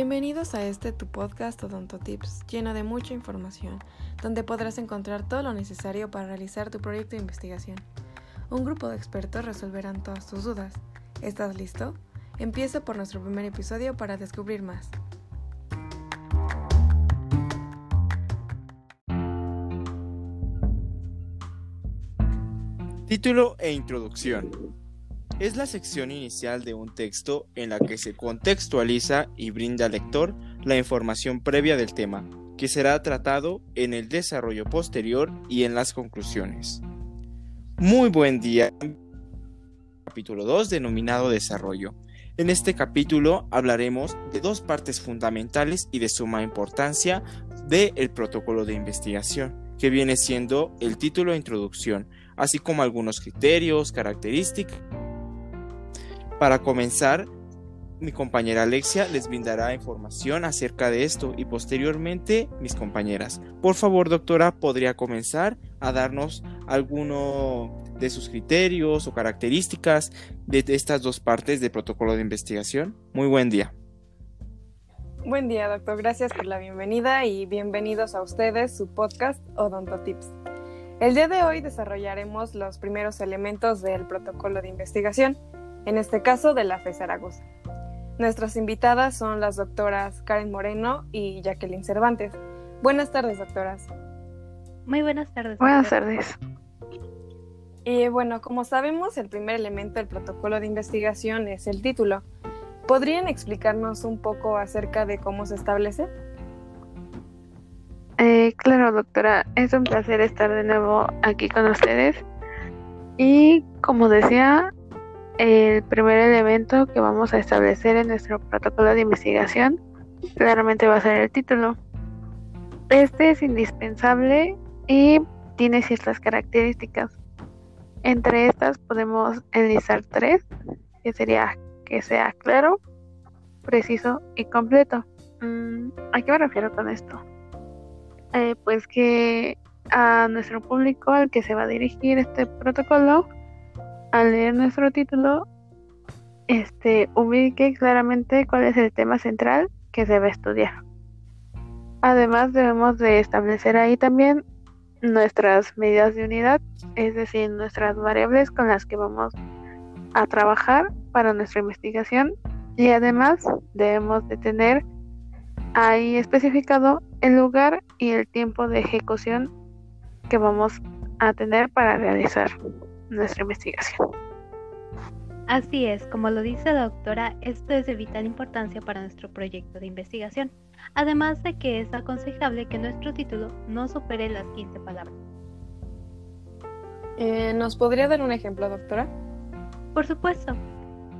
Bienvenidos a este tu podcast Odontotips, lleno de mucha información, donde podrás encontrar todo lo necesario para realizar tu proyecto de investigación. Un grupo de expertos resolverán todas tus dudas. ¿Estás listo? Empieza por nuestro primer episodio para descubrir más. Título e introducción. Es la sección inicial de un texto en la que se contextualiza y brinda al lector la información previa del tema, que será tratado en el desarrollo posterior y en las conclusiones. Muy buen día. Capítulo 2 denominado Desarrollo. En este capítulo hablaremos de dos partes fundamentales y de suma importancia del protocolo de investigación, que viene siendo el título e introducción, así como algunos criterios, características. Para comenzar, mi compañera Alexia les brindará información acerca de esto y posteriormente mis compañeras. Por favor, doctora, ¿podría comenzar a darnos alguno de sus criterios o características de estas dos partes del protocolo de investigación? Muy buen día. Buen día, doctor. Gracias por la bienvenida y bienvenidos a ustedes su podcast Odontotips. El día de hoy desarrollaremos los primeros elementos del protocolo de investigación, en este caso de la FE Zaragoza. Nuestras invitadas son las doctoras Karen Moreno y Jacqueline Cervantes. Buenas tardes, doctoras. Muy buenas tardes. Buenas tardes. Y bueno, como sabemos, el primer elemento del protocolo de investigación es el título. ¿Podrían explicarnos un poco acerca de cómo se establece? Eh, claro, doctora, es un placer estar de nuevo aquí con ustedes. Y como decía, el primer elemento que vamos a establecer en nuestro protocolo de investigación claramente va a ser el título. Este es indispensable y tiene ciertas características. Entre estas podemos enlistar tres, que sería que sea claro, preciso y completo. Mm, ¿A qué me refiero con esto? Eh, pues que a nuestro público al que se va a dirigir este protocolo, al leer nuestro título, este, ubique claramente cuál es el tema central que a estudiar. Además debemos de establecer ahí también nuestras medidas de unidad, es decir, nuestras variables con las que vamos a trabajar para nuestra investigación y además debemos de tener ahí especificado el lugar y el tiempo de ejecución que vamos a tener para realizar nuestra investigación. Así es, como lo dice la doctora, esto es de vital importancia para nuestro proyecto de investigación, además de que es aconsejable que nuestro título no supere las 15 palabras. Eh, ¿Nos podría dar un ejemplo, doctora? Por supuesto.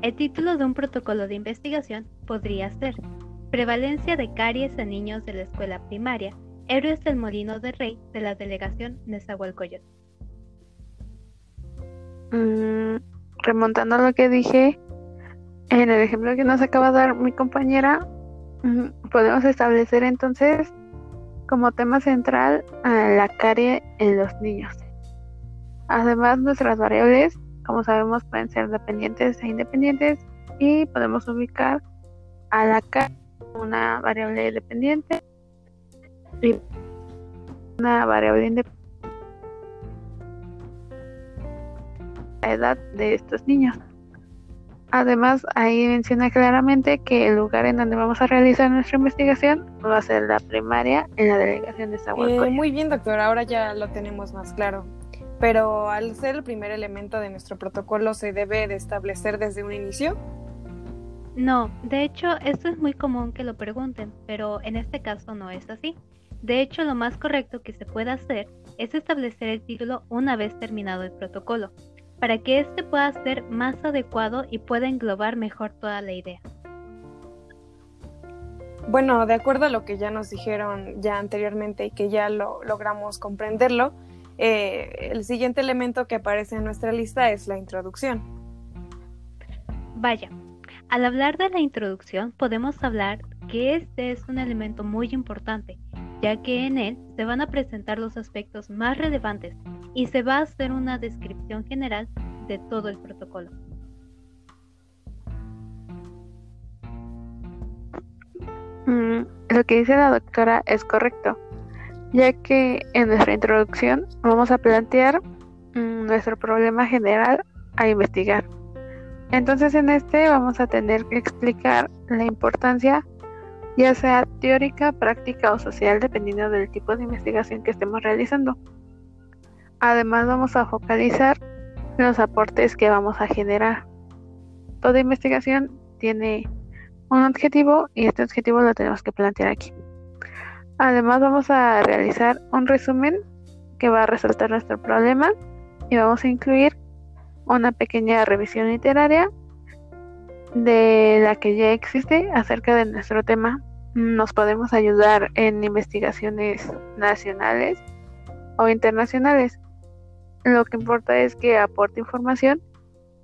El título de un protocolo de investigación podría ser Prevalencia de caries en niños de la escuela primaria, héroes del Molino de Rey de la delegación Nezahualcóyotl. Mm, remontando a lo que dije en el ejemplo que nos acaba de dar mi compañera, mm, podemos establecer entonces como tema central a la carie en los niños. Además, nuestras variables, como sabemos, pueden ser dependientes e independientes y podemos ubicar a la carie una variable dependiente y una variable independiente la edad de estos niños. Además, ahí menciona claramente que el lugar en donde vamos a realizar nuestra investigación va a ser la primaria en la delegación de Zahualcóyotl. Eh, muy bien, doctor, ahora ya lo tenemos más claro. Pero al ser el primer elemento de nuestro protocolo, ¿se debe de establecer desde un inicio? No, de hecho, esto es muy común que lo pregunten, pero en este caso no es así. De hecho, lo más correcto que se puede hacer es establecer el título una vez terminado el protocolo, para que éste pueda ser más adecuado y pueda englobar mejor toda la idea. Bueno, de acuerdo a lo que ya nos dijeron ya anteriormente y que ya lo logramos comprenderlo, eh, el siguiente elemento que aparece en nuestra lista es la introducción. Vaya, al hablar de la introducción podemos hablar que este es un elemento muy importante, ya que en él se van a presentar los aspectos más relevantes y se va a hacer una descripción general de todo el protocolo. lo que dice la doctora es correcto, ya que en nuestra introducción vamos a plantear mm, nuestro problema general a investigar. Entonces en este vamos a tener que explicar la importancia ya sea teórica, práctica o social, dependiendo del tipo de investigación que estemos realizando. Además vamos a focalizar los aportes que vamos a generar. Toda investigación tiene un objetivo y este objetivo lo tenemos que plantear aquí. Además vamos a realizar un resumen que va a resaltar nuestro problema y vamos a incluir una pequeña revisión literaria de la que ya existe acerca de nuestro tema. Nos podemos ayudar en investigaciones nacionales o internacionales. Lo que importa es que aporte información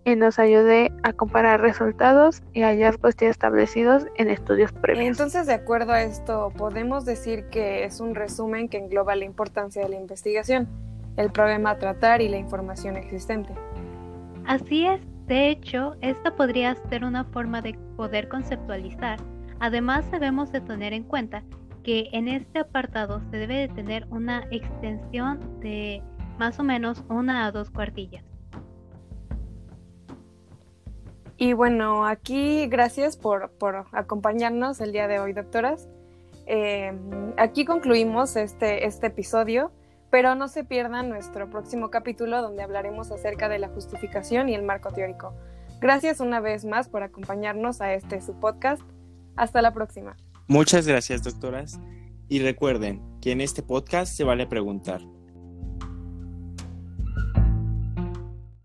y nos ayude a comparar resultados y hallazgos ya establecidos en estudios previos. Entonces, de acuerdo a esto, podemos decir que es un resumen que engloba la importancia de la investigación, el problema a tratar y la información existente. Así es, de hecho, esta podría ser una forma de poder conceptualizar. Además, debemos de tener en cuenta que en este apartado se debe de tener una extensión de más o menos una a dos cuartillas. Y bueno, aquí gracias por, acompañarnos el día de hoy, doctoras. Eh, aquí concluimos este, este episodio, pero no se pierdan nuestro próximo capítulo donde hablaremos acerca de la justificación y el marco teórico. Gracias una vez más por acompañarnos a este su podcast. Hasta la próxima. Muchas gracias, doctoras. Y recuerden que en este podcast se vale preguntar.